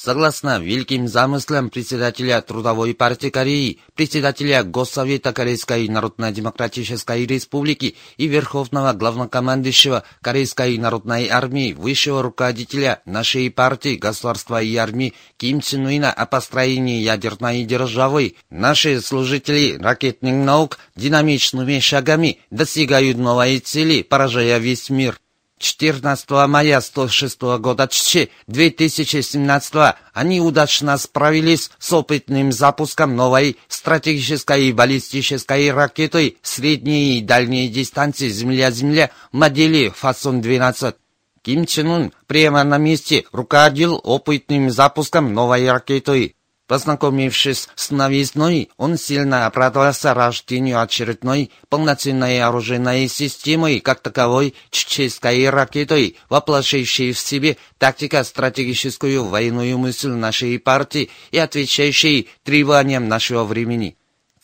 Согласно великим замыслам председателя Трудовой партии Кореи, председателя Госсовета Корейской Народно-Демократической Республики и Верховного главнокомандующего Корейской Народной Армии, высшего руководителя нашей партии, государства и армии Ким Чен Уина о построении ядерной державы, наши служители ракетных наук динамичными шагами достигают новой цели, поражая весь мир. 14 мая 106 года ЧЧ 2017 они удачно справились с опытным запуском новой стратегической и баллистической ракеты средней и дальней дистанции Земля-Земля модели Фасон-12. Ким Чен Ун прямо на месте руководил опытным запуском новой ракеты. Познакомившись с новизной, он сильно обрадовался рождению очередной полноценной оружейной системы, как таковой чеченской ракетой, воплощающей в себе тактико-стратегическую военную мысль нашей партии и отвечающей требованиям нашего времени.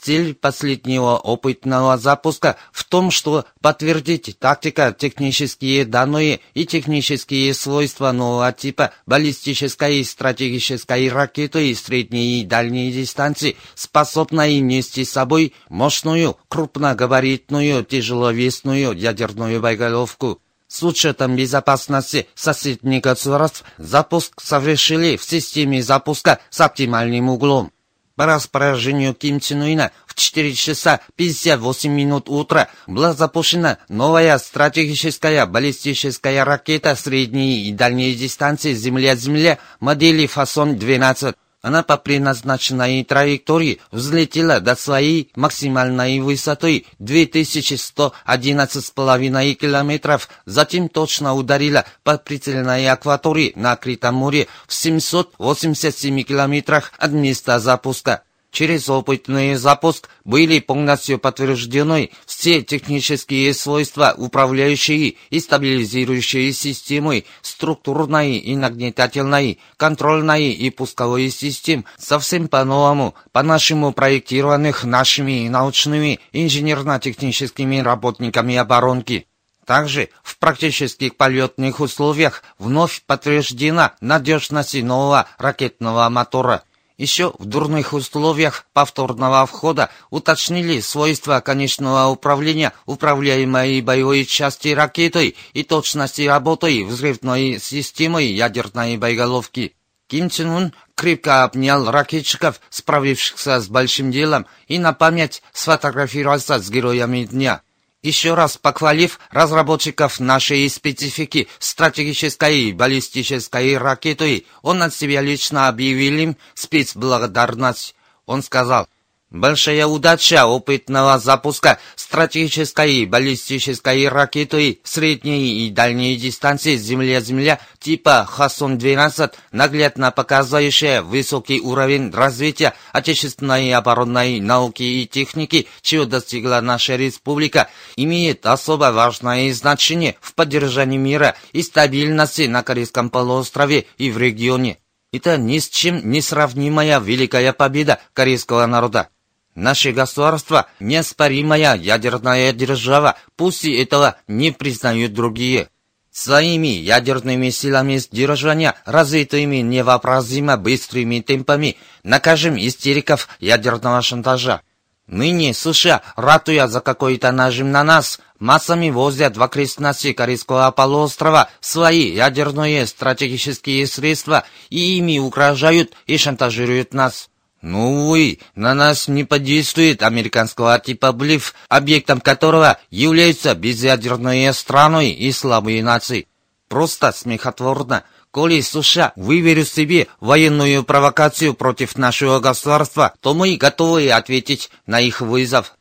Цель последнего опытного запуска в том, что подтвердить тактико-технические данные и технические свойства нового типа баллистической и стратегической ракеты средней и дальней дистанции, способной нести с собой мощную, крупногабаритную, тяжеловесную ядерную боеголовку. С учетом безопасности соседних государств запуск совершили в системе запуска с оптимальным углом. По распоряжению Ким Чен Уина в 4 часа 58 минут утра была запущена новая стратегическая баллистическая ракета средней и дальней дистанции Земля-Земля модели Фасон-12. Она по предназначенной траектории взлетела до своей максимальной высоты 2111,5 километров, затем точно ударила по прицельной акватории на Критом море в 787 километрах от места запуска. Через опытный запуск были полностью подтверждены все технические свойства управляющей и стабилизирующей системы, структурной и нагнетательной, контрольной и пусковой систем, совсем по-новому, по-нашему проектированных нашими научными инженерно-техническими работниками оборонки. Также в практических полетных условиях вновь подтверждена надежность нового ракетного мотора – еще в дурных условиях повторного входа уточнили свойства конечного управления управляемой боевой части ракетой и точности работы взрывной системы ядерной боеголовки. Ким Чен Ун крепко обнял ракетчиков, справившихся с большим делом, и на память сфотографировался с героями дня – еще раз похвалив разработчиков нашей специфики стратегической баллистической ракеты, он от себя лично объявил им спецблагодарность. Он сказал, Большая удача опытного запуска стратегической баллистической ракеты средней и дальней дистанции Земля-Земля типа Хасон-12, наглядно показывающая высокий уровень развития отечественной оборонной науки и техники, чего достигла наша республика, имеет особо важное значение в поддержании мира и стабильности на Корейском полуострове и в регионе. Это ни с чем не сравнимая великая победа корейского народа. Наше государство – неоспоримая ядерная держава, пусть и этого не признают другие. Своими ядерными силами сдержания, развитыми невообразимо быстрыми темпами, накажем истериков ядерного шантажа. Ныне США, ратуя за какой-то нажим на нас, массами возят в окрестности Корейского полуострова свои ядерные стратегические средства и ими угрожают и шантажируют нас. Ну, увы, на нас не подействует американского типа блиф, объектом которого являются безъядерные страны и слабые нации. Просто смехотворно. Коли США выберут себе военную провокацию против нашего государства, то мы готовы ответить на их вызов.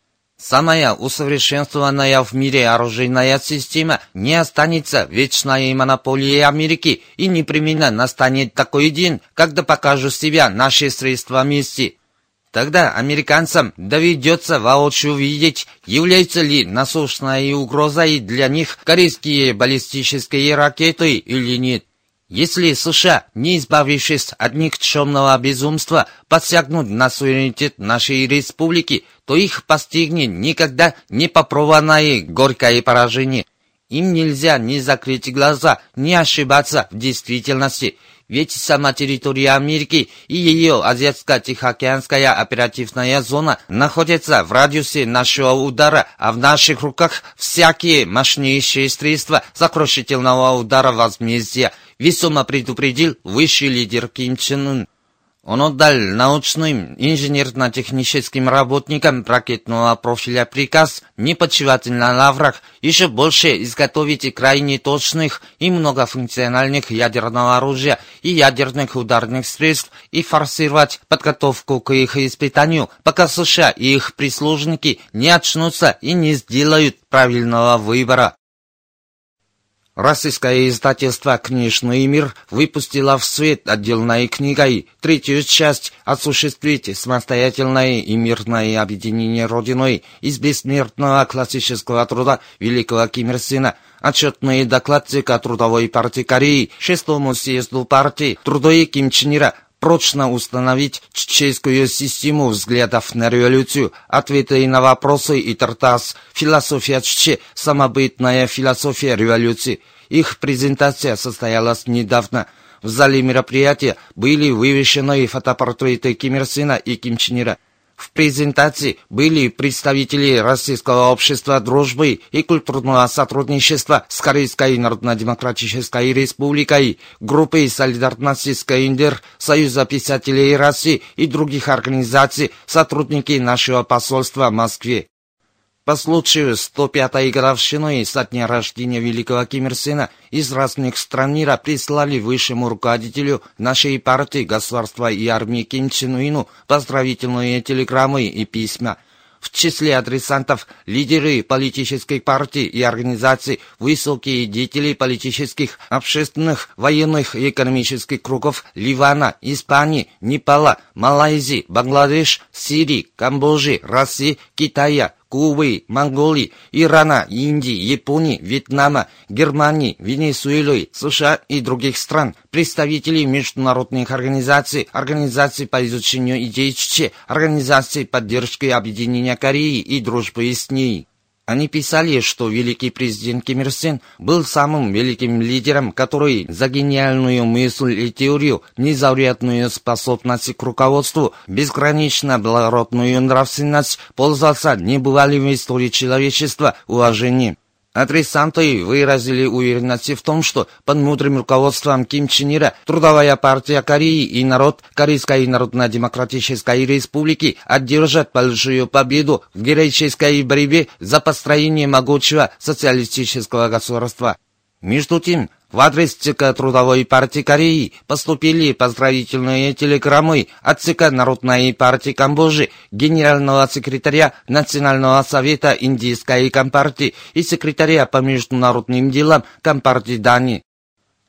Самая усовершенствованная в мире оружейная система не останется вечной монополией Америки и непременно настанет такой день, когда покажут себя наши средства мести. Тогда американцам доведется воочию видеть, являются ли насущной угрозой для них корейские баллистические ракеты или нет. Если США, не избавившись от никчемного безумства, посягнут на суверенитет нашей республики, то их постигнет никогда не попробованное горькое поражение. Им нельзя ни закрыть глаза, ни ошибаться в действительности. Ведь сама территория Америки и ее Азиатско-Тихоокеанская оперативная зона находятся в радиусе нашего удара, а в наших руках всякие мощнейшие средства сокрушительного удара возмездия – весомо предупредил высший лидер Ким Чен Ын. Он отдал научным инженерно-техническим работникам ракетного профиля приказ не почивать на лаврах, еще больше изготовить крайне точных и многофункциональных ядерного оружия и ядерных ударных средств и форсировать подготовку к их испытанию, пока США и их прислужники не очнутся и не сделают правильного выбора. Российское издательство «Книжный мир» выпустило в свет отдельной книгой. Третью часть «Осуществить самостоятельное и мирное объединение Родиной» из бессмертного классического труда великого Ким Ир Сена, отчетные доклады Трудовой партии Кореи, шестому съезду партии, труды Ким Чен прочно установить чеченскую систему взглядов на революцию, ответы на вопросы и тартас, философия Чече, самобытная философия революции. Их презентация состоялась недавно. В зале мероприятия были вывешены фотопортреты Ким Ир Сына и Ким Чен Ира. В презентации были представители Российского общества дружбы и культурного сотрудничества с Корейской Народно-Демократической Республикой, группы солидарности с КНДР, Союза писателей России и других организаций, сотрудники нашего посольства в Москве. По случаю 105-й годовщины со дня рождения великого Ким Ир Сена из разных стран мира прислали высшему руководителю нашей партии, государства и армии Ким Чен Ыну поздравительные телеграммы и письма. В числе адресантов лидеры политических партий и организаций, высокие деятели политических, общественных, военных и экономических кругов Ливана, Испании, Непала, Малайзии, Бангладеш, Сирии, Камбоджи, России, Китая, Кубы, Монголии, Ирана, Индии, Японии, Вьетнама, Германии, Венесуэлы, США и других стран, представителей международных организаций, организаций по изучению идей ЧЧ, организаций поддержки объединения Кореи и дружбы с ней. Они писали, что великий президент Ким Ир Сен был самым великим лидером, который за гениальную мысль и теорию, незаурядную способность к руководству, безгранично благородную нравственность пользовался небывалым в истории человечества уважением. Адресанты выразили уверенность в том, что под мудрым руководством Ким Чен Ира Трудовая партия Кореи и народ Корейской Народно-Демократической Республики одержат большую победу в героической борьбе за построение могучего социалистического государства. Между тем, в адрес ЦК Трудовой партии Кореи поступили поздравительные телеграммы от ЦК Народной партии Камбоджи, генерального секретаря Национального совета Индийской компартии и секретаря по международным делам Компартии Дании.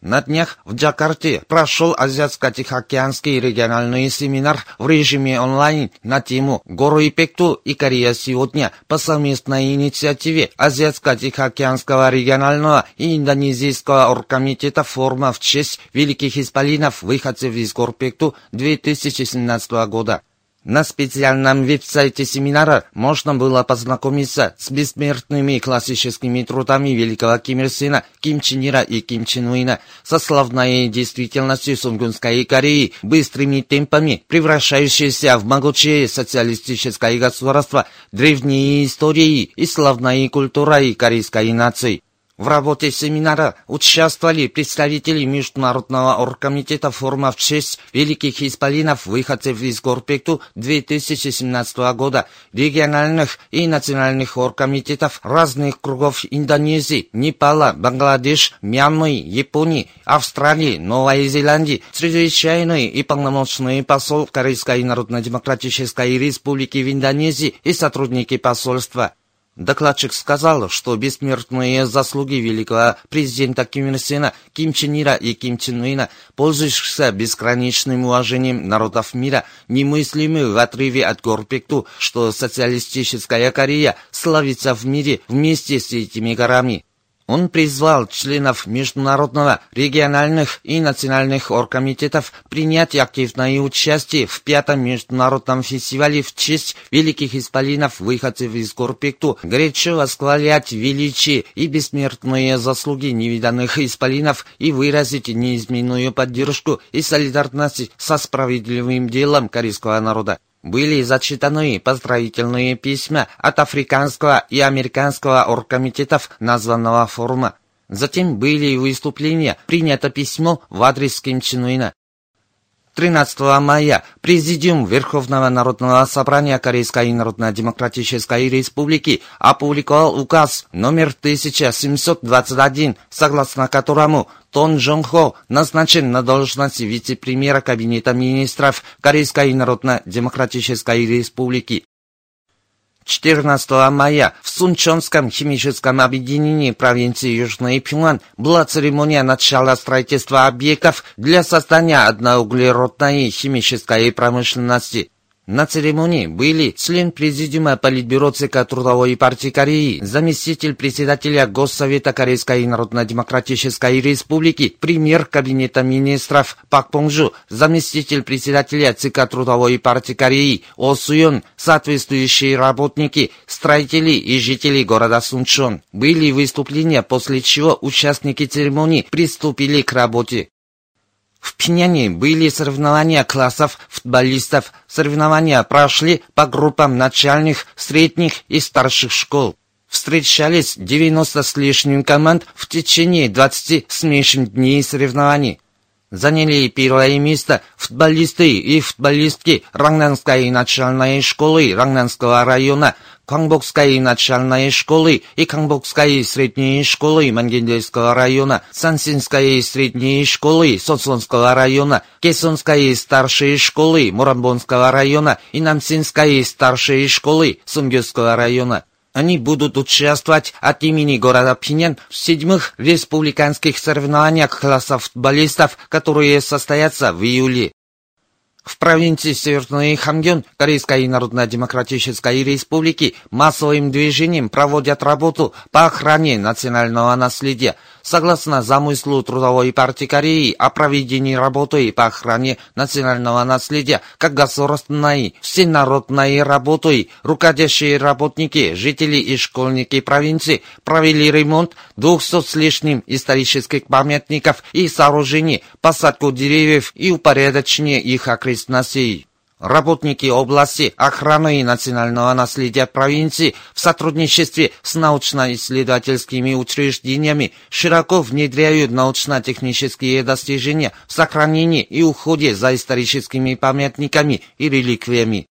На днях в Джакарте прошел Азиатско-Тихоокеанский региональный семинар в режиме онлайн на тему «Горы Пекту и Корея сегодня» по совместной инициативе Азиатско-Тихоокеанского регионального и индонезийского оргкомитета форума в честь великих исполинов выходцев из гор Пекту 2017 года. На специальном веб-сайте семинара можно было познакомиться с бессмертными классическими трудами великого Ким Ир Сена, Ким Чен Ира и Ким Чен Уина, со славной действительностью Сунгунской Кореи, быстрыми темпами, превращающейся в могучее социалистическое государство, древние истории и славной культурой корейской нации. В работе семинара участвовали представители Международного оргкомитета форума в честь великих исполинов выходцев из Горпекту 2017 года, региональных и национальных оргкомитетов разных кругов Индонезии, Непала, Бангладеш, Мьянмы, Японии, Австралии, Новой Зеландии, чрезвычайный и полномочный посол Корейской Народно-Демократической Республики в Индонезии и сотрудники посольства. Докладчик сказал, что бессмертные заслуги великого президента Ким Ир Сена, Ким Чен Ира и Ким Чен Уина, пользующихся бесконечным уважением народов мира, немыслимы в отрыве от горпекту, что социалистическая Корея славится в мире вместе с этими горами. Он призвал членов международного, региональных и национальных оргкомитетов принять активное участие в пятом международном фестивале в честь великих исполинов выходцев из Горпекту, горячо восхвалять величие и бессмертные заслуги невиданных исполинов и выразить неизменную поддержку и солидарность со справедливым делом корейского народа были зачитаны поздравительные письма от африканского и американского оргкомитетов названного форума. Затем были выступления, принято письмо в адрес Ким Чен Уина. 13 мая Президиум Верховного Народного Собрания Корейской Народно-Демократической Республики опубликовал указ номер 1721, согласно которому Тон Джон Хо назначен на должность вице-премьера Кабинета министров Корейской Народно-Демократической Республики. 14 мая в Сунчонском химическом объединении провинции Южный Пюнган была церемония начала строительства объектов для создания одноуглеродной химической промышленности. На церемонии были член Президиума Политбюро ЦК Трудовой партии Кореи, заместитель председателя Госсовета Корейской Народно-Демократической Республики, премьер Кабинета министров Пак Понжу, заместитель председателя ЦК Трудовой партии Кореи О Суён, соответствующие работники, строители и жители города Сунчон. Были выступления, после чего участники церемонии приступили к работе. В Пиняне были соревнования классов футболистов. Соревнования прошли по группам начальных, средних и старших школ. Встречались 90 с лишним команд в течение 20 смешанных дней соревнований. Заняли первое место футболисты и футболистки Рангнанской начальной школы Рангнанского района, Кангбокской начальной школы и Кангбокской средней школы Мангендельского района, Сансинской средней школы Сонсонского района, Кесонской старшей школы Мурамбонского района и Намсинской старшей школы Сунгюского района. Они будут участвовать от имени города Пинян в седьмых республиканских соревнованиях классов футболистов, которые состоятся в июле. В провинции Северный Хамгён Корейской Народно-Демократической Республики массовым движением проводят работу по охране национального наследия. Согласно замыслу Трудовой партии Кореи о проведении работы по охране национального наследия как государственной, всенародной работой, руководящие работники, жители и школьники провинции провели ремонт 200 с лишним исторических памятников и сооружений, посадку деревьев и упорядочение их окрестностей. Работники области охраны национального наследия провинции в сотрудничестве с научно-исследовательскими учреждениями широко внедряют научно-технические достижения в сохранении и уходе за историческими памятниками и реликвиями.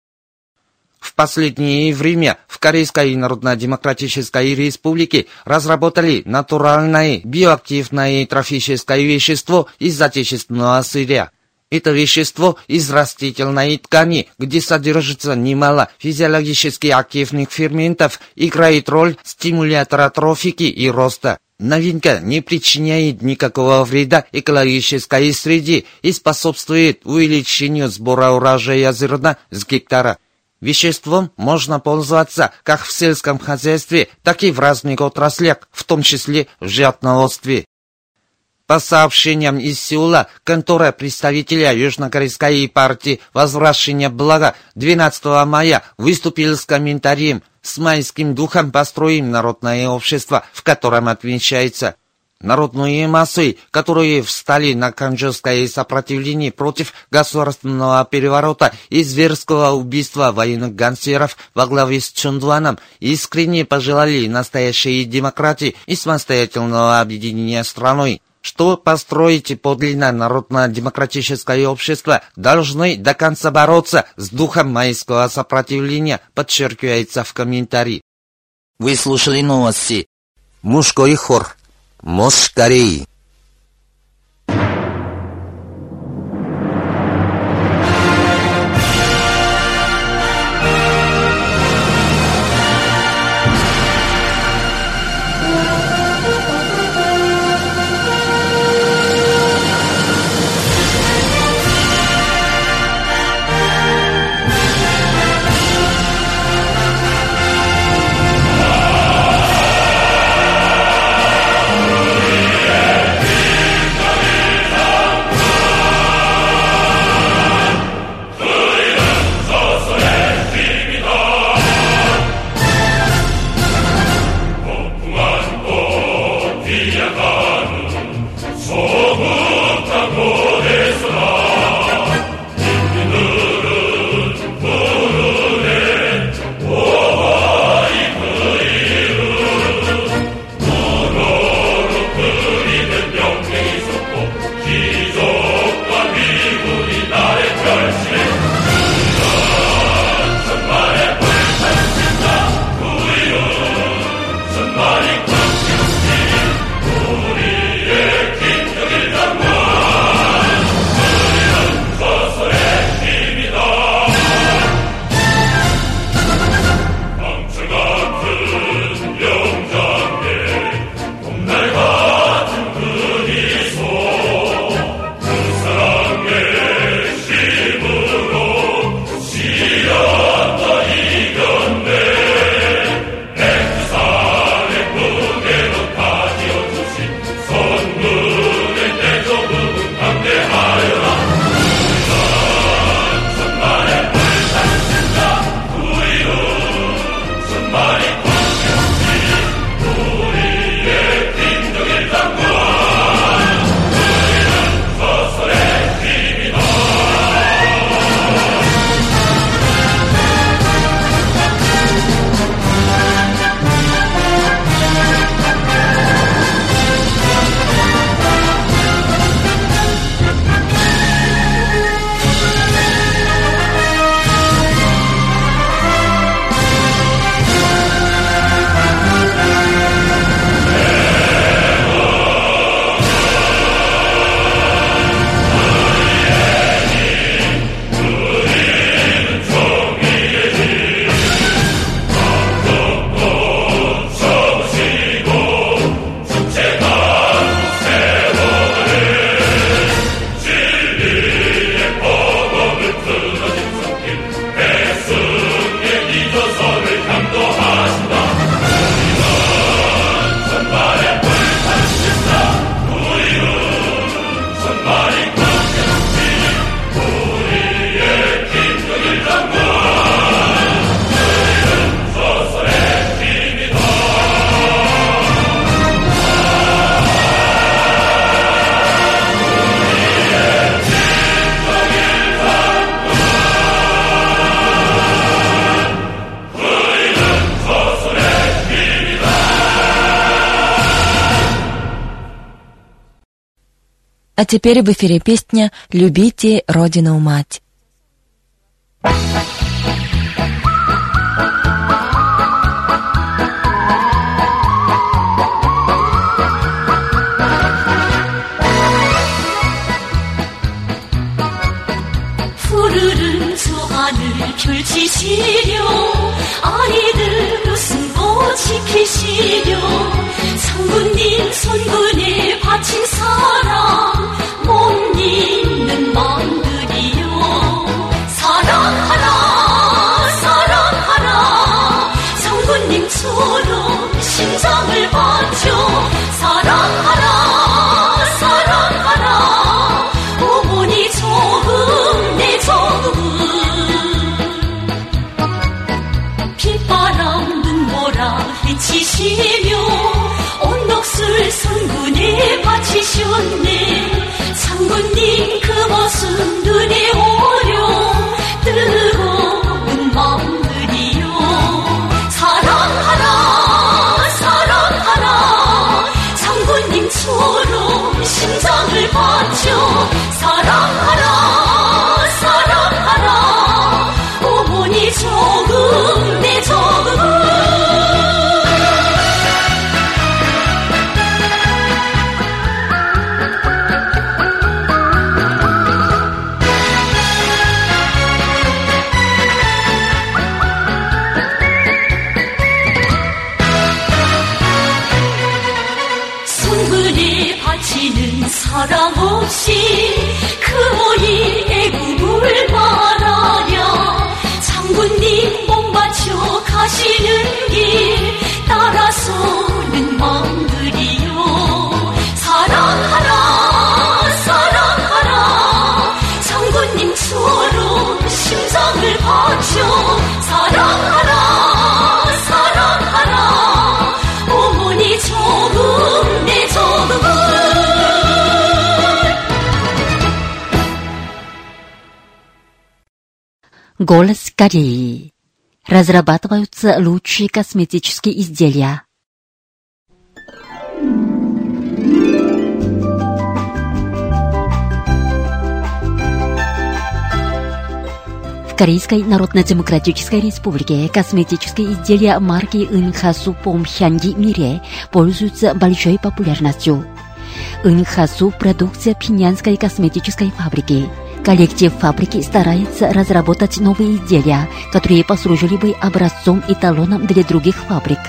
В последнее время в Корейской Народно-Демократической Республике разработали натуральное биоактивное трофическое вещество из отечественного сырья. Это вещество из растительной ткани, где содержится немало физиологически активных ферментов, играет роль стимулятора трофики и роста. Новинка не причиняет никакого вреда экологической среде и способствует увеличению сбора урожая зерна с гектара. Веществом можно пользоваться как в сельском хозяйстве, так и в разных отраслях, в том числе в животноводстве. По сообщениям из Сеула, контора представителя Южнокорейской партии «Возвращение блага» 12 мая выступил с комментарием «С майским духом построим народное общество, в котором отмечается Народные массы, которые встали на канжерское сопротивление против государственного переворота и зверского убийства военных гангстеров во главе с Чундуаном, искренне пожелали настоящей демократии и самостоятельного объединения страной что построить подлинно народно-демократическое общество, должны до конца бороться с духом майского сопротивления, подчеркивается в комментарии. Вы слушали новости. Мужской хор. Москорей. А теперь в эфире песня «Любите Родину мать». 푸르른 저 하늘 펼치시려 아이들 웃음꽃 지키시려 성군님 손군에 바친 사랑 사랑하라 사랑하라. 어머니 조금 내 조금 빗바람 눈보라 헤치시며 언덕술 성군에 바치셨네. 장군님 그 모습 Кореи. Разрабатываются лучшие косметические изделия. В Корейской Народно-Демократической Республике косметические изделия марки Инхасу Помхянги Мире пользуются большой популярностью. Инхасу – продукция пинянской косметической фабрики. Коллектив фабрики старается разработать новые изделия, которые послужили бы образцом и талоном для других фабрик.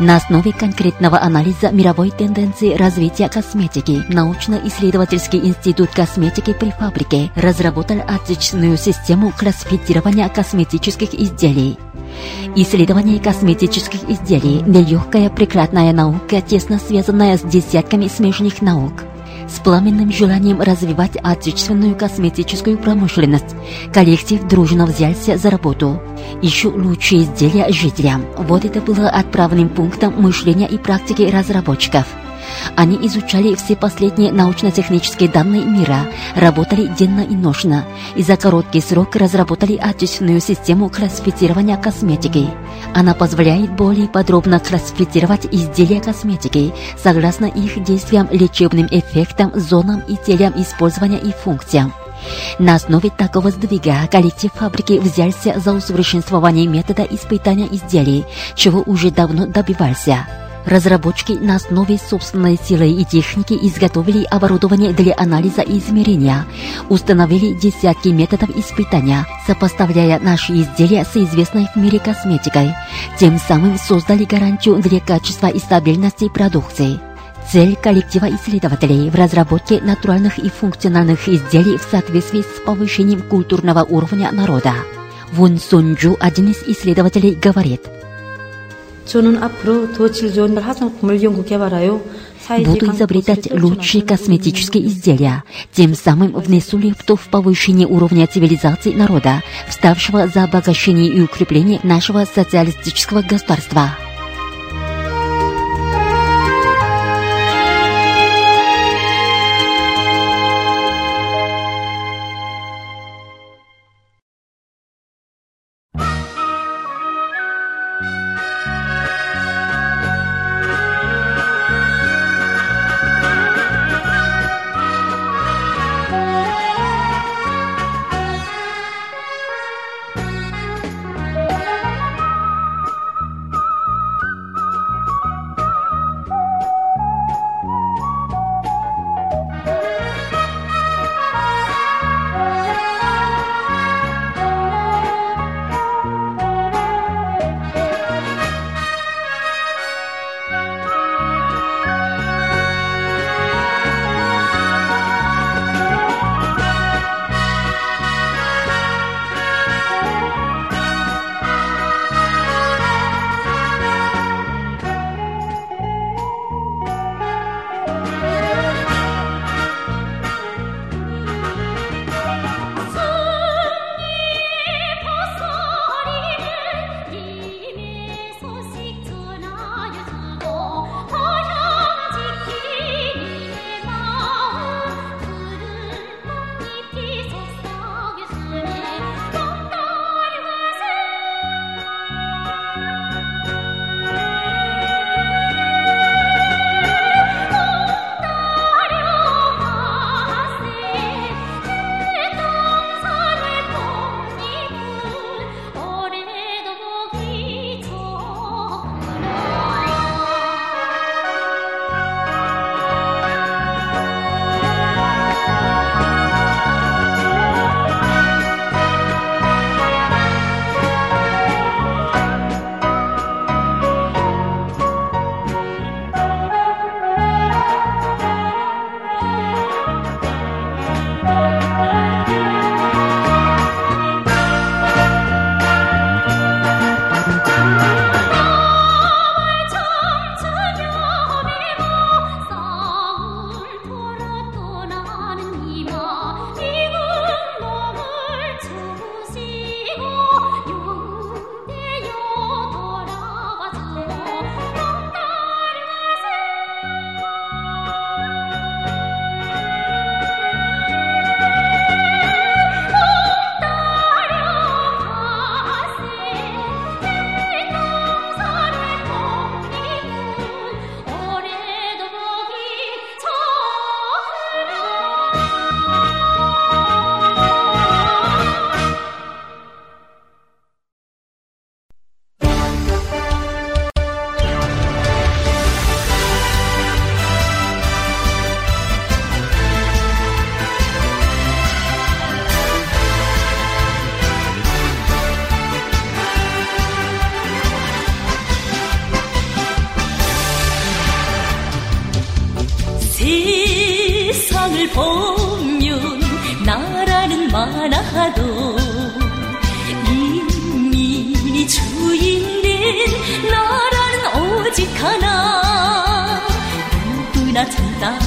На основе конкретного анализа мировой тенденции развития косметики научно-исследовательский институт косметики при фабрике разработал отечественную систему классифицирования косметических изделий. Исследование косметических изделий – нелегкая прикладная наука, тесно связанная с десятками смежных наук. С пламенным желанием развивать отечественную косметическую промышленность, коллектив дружно взялся за работу. Ищу лучшие изделия жителям. Вот это было отправным пунктом мышления и практики разработчиков. Они изучали все последние научно-технические данные мира, работали денно и ношно, и за короткий срок разработали отечественную систему классифицирования косметики. Она позволяет более подробно классифицировать изделия косметики согласно их действиям, лечебным эффектам, зонам и целям использования и функциям. На основе такого сдвига коллектив фабрики взялся за усовершенствование метода испытания изделий, чего уже давно добивался. Разработчики на основе собственной силы и техники изготовили оборудование для анализа и измерения, установили десятки методов испытания, сопоставляя наши изделия с известной в мире косметикой, тем самым создали гарантию для качества и стабильности продукции. Цель коллектива исследователей в разработке натуральных и функциональных изделий в соответствии с повышением культурного уровня народа. Вун Сунджу, один из исследователей, говорит – Буду изобретать лучшие косметические изделия, тем самым внесу лепту в повышение уровня цивилизации народа, вставшего за обогащение и укрепление нашего социалистического государства. 나 누구나 찬다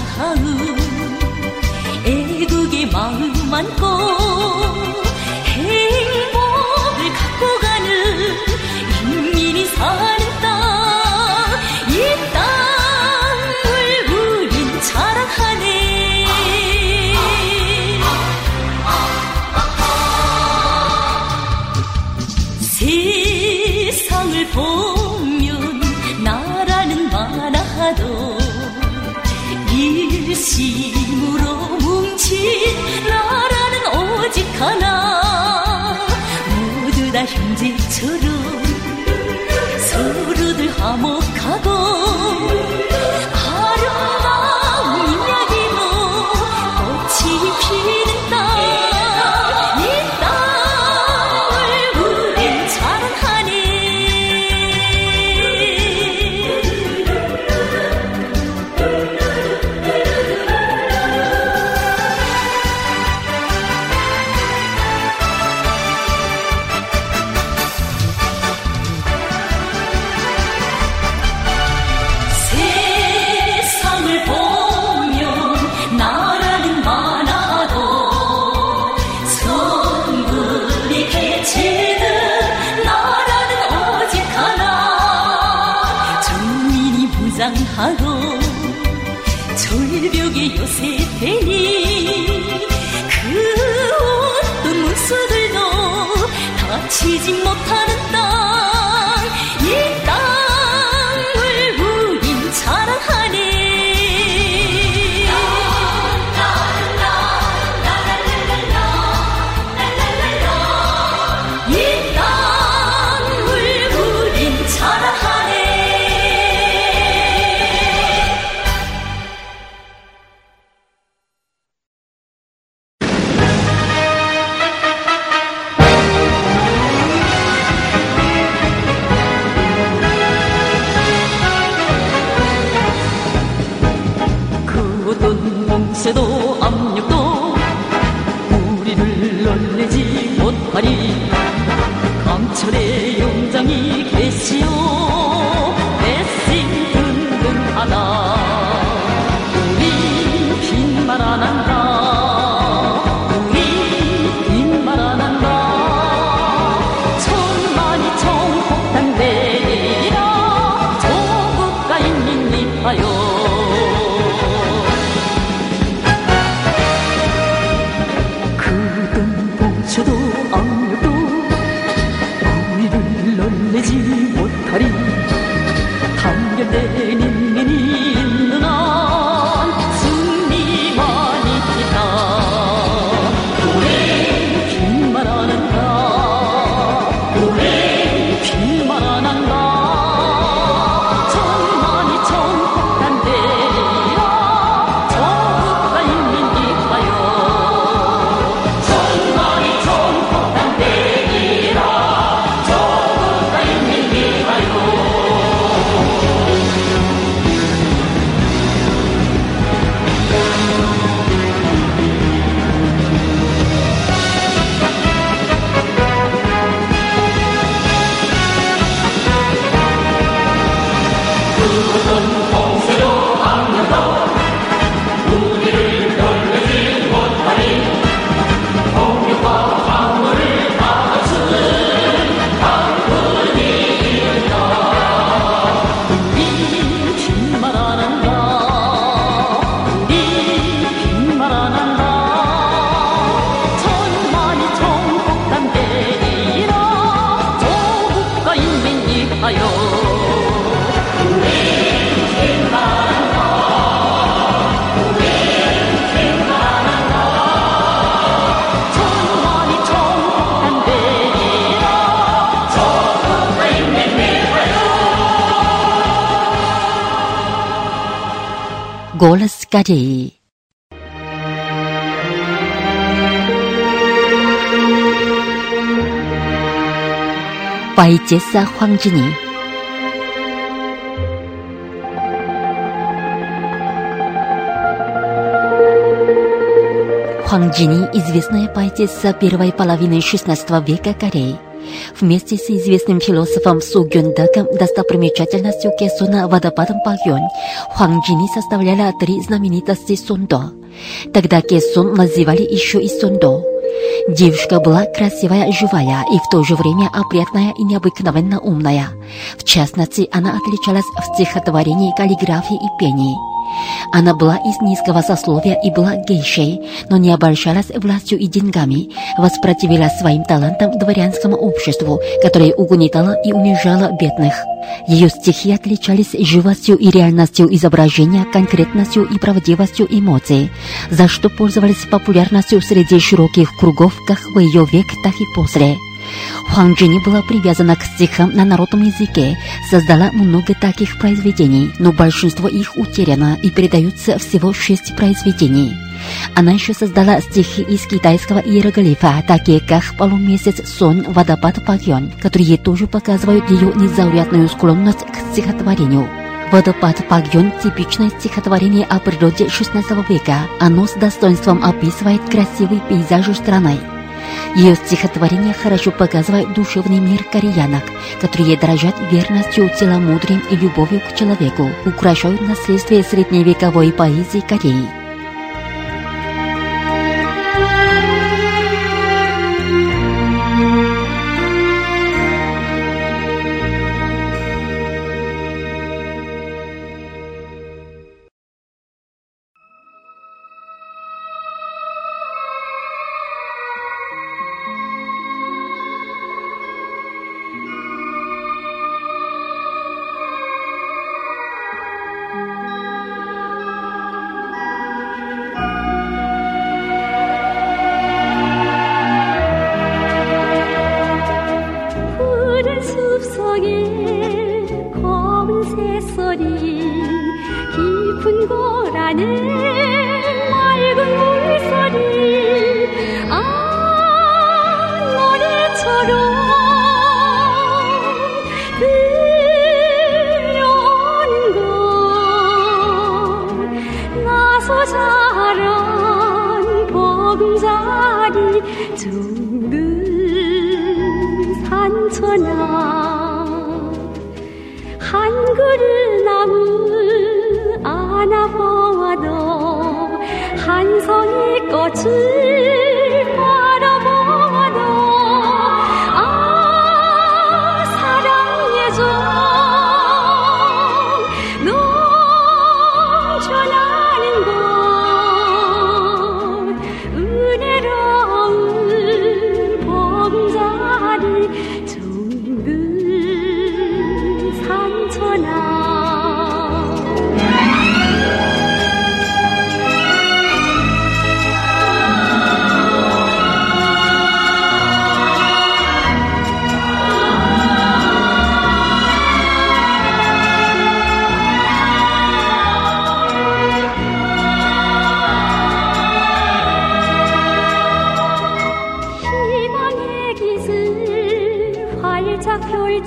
yo sí. Голос Кореи. Поэтесса Хуанджини. Хуанджини – известная поэтесса первой половины XVI века Кореи – Вместе с известным философом Су Гюндаком достопримечательностью Кесона водопадом Пагьон Хуан Джини составляла три знаменитости Сундо. Тогда Кесон называли еще и Сундо. Девушка была красивая, живая и в то же время опрятная и необыкновенно умная. В частности, она отличалась в стихотворении, каллиграфии и пении. Она была из низкого сословия и была гейшей, но не обольщалась властью и деньгами, воспротивилась своим талантам дворянскому обществу, которое угнетало и унижало бедных. Ее стихи отличались живостью и реальностью изображения, конкретностью и правдивостью эмоций, за что пользовались популярностью среди широких кругов как в ее век, так и после. Хуан Джини была привязана к стихам на народном языке, создала много таких произведений, но большинство их утеряно и передаются всего шесть произведений. Она еще создала стихи из китайского иероглифа, такие как «Полумесяц», «Сон», «Водопад», «Пагьон», которые тоже показывают ее незаурядную склонность к стихотворению. Водопад Пагьон – типичное стихотворение о природе XVI века. Оно с достоинством описывает красивый пейзаж страны. Ее стихотворения хорошо показывают душевный мир кореянок, которые дорожат верностью, целомудрием и любовью к человеку, украшают наследствие средневековой поэзии Кореи. 한 그릇 나무 하나 보 아도 한 송이 꽃을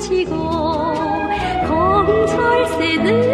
시고 검철새 늘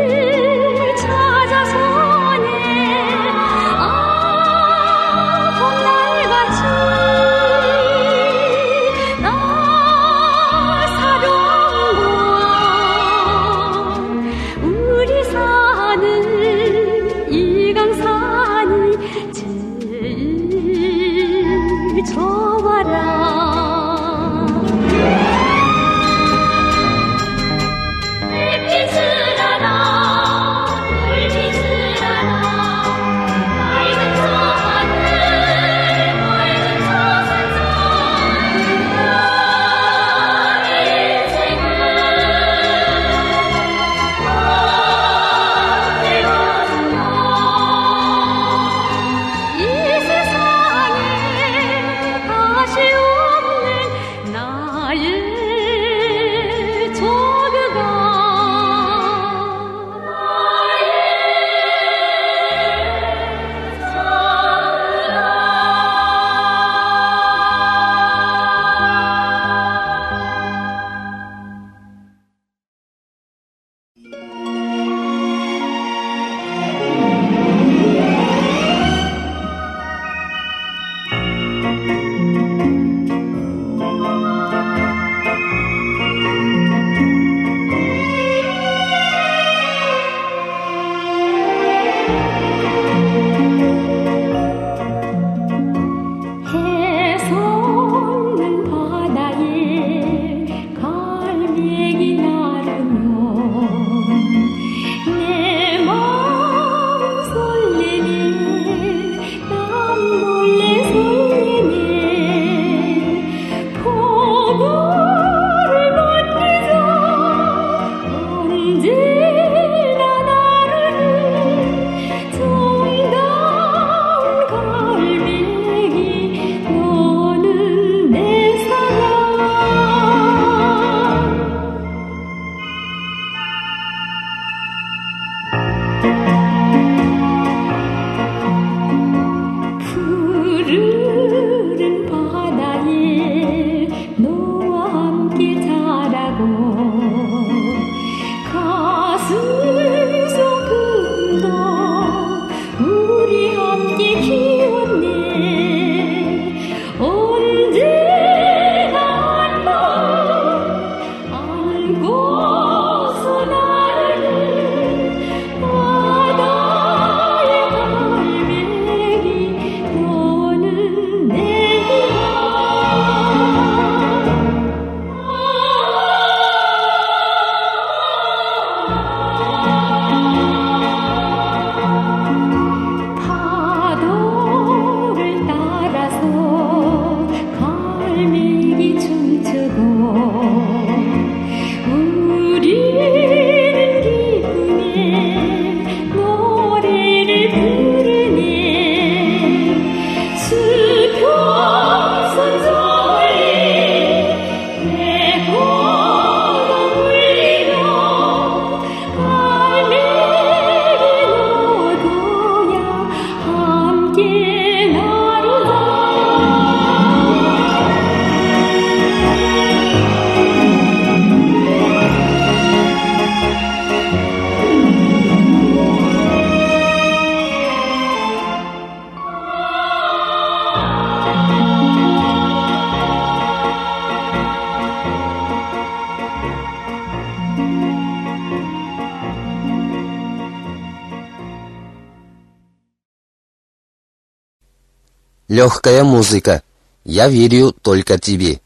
Легкая музыка. Я верю только тебе.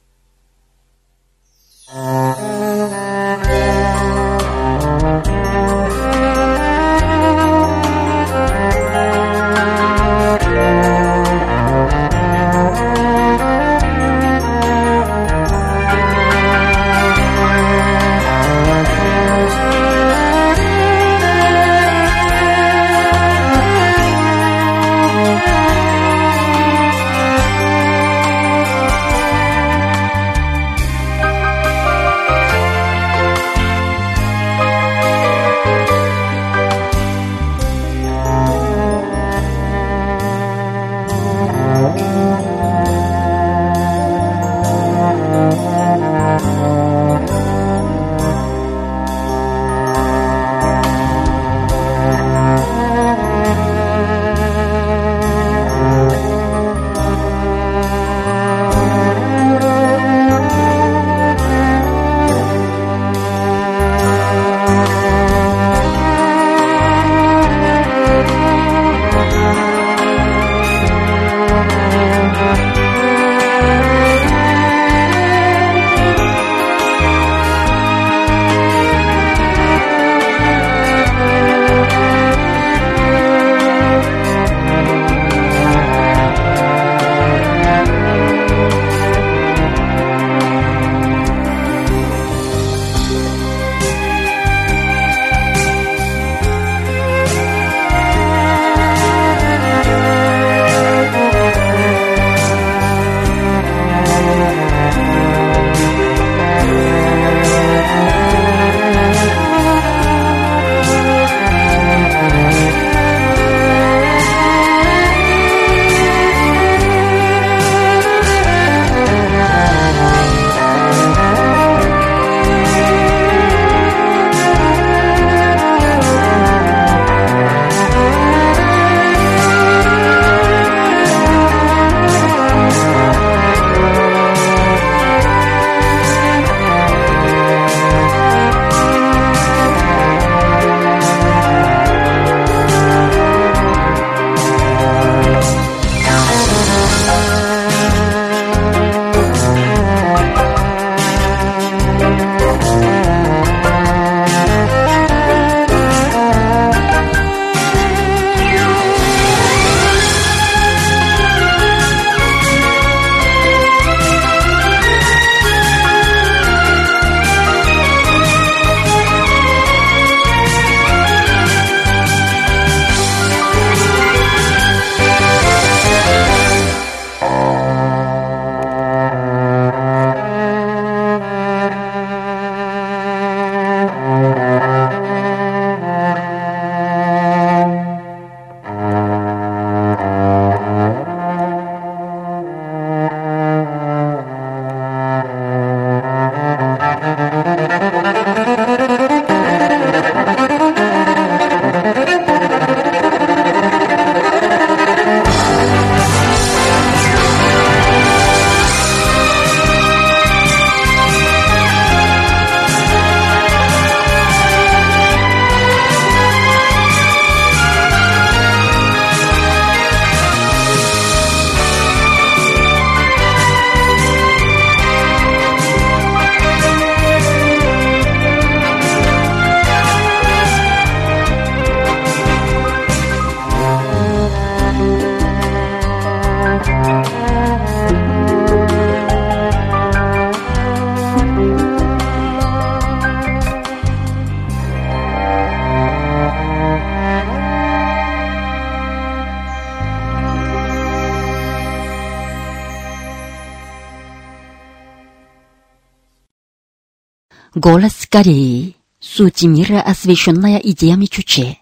Голос Кореи. Суть мира, освещенная идеями Чуче.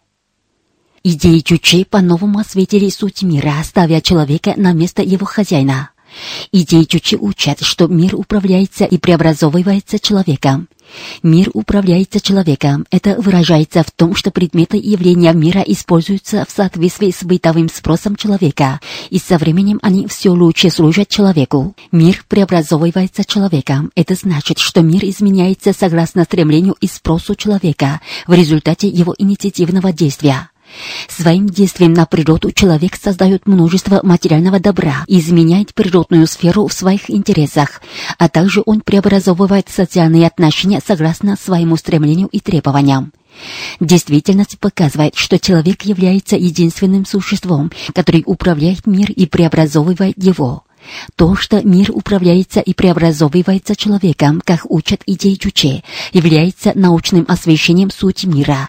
Идеи Чуче по-новому осветили суть мира, ставя человека на место его хозяина. Идеи Чуче учат, что мир управляется и преобразовывается человеком. Мир управляется человеком. Это выражается в том, что предметы и явления мира используются в соответствии с бытовым спросом человека, и со временем они все лучше служат человеку. Мир преобразовывается человеком. Это значит, что мир изменяется согласно стремлению и спросу человека в результате его инициативного действия. Своим действием на природу человек создает множество материального добра изменяет природную сферу в своих интересах, а также он преобразовывает социальные отношения согласно своему стремлению и требованиям. Действительность показывает, что человек является единственным существом, который управляет мир и преобразовывает его. То, что мир управляется и преобразовывается человеком, как учат идеи Чуче, является научным освещением сути мира.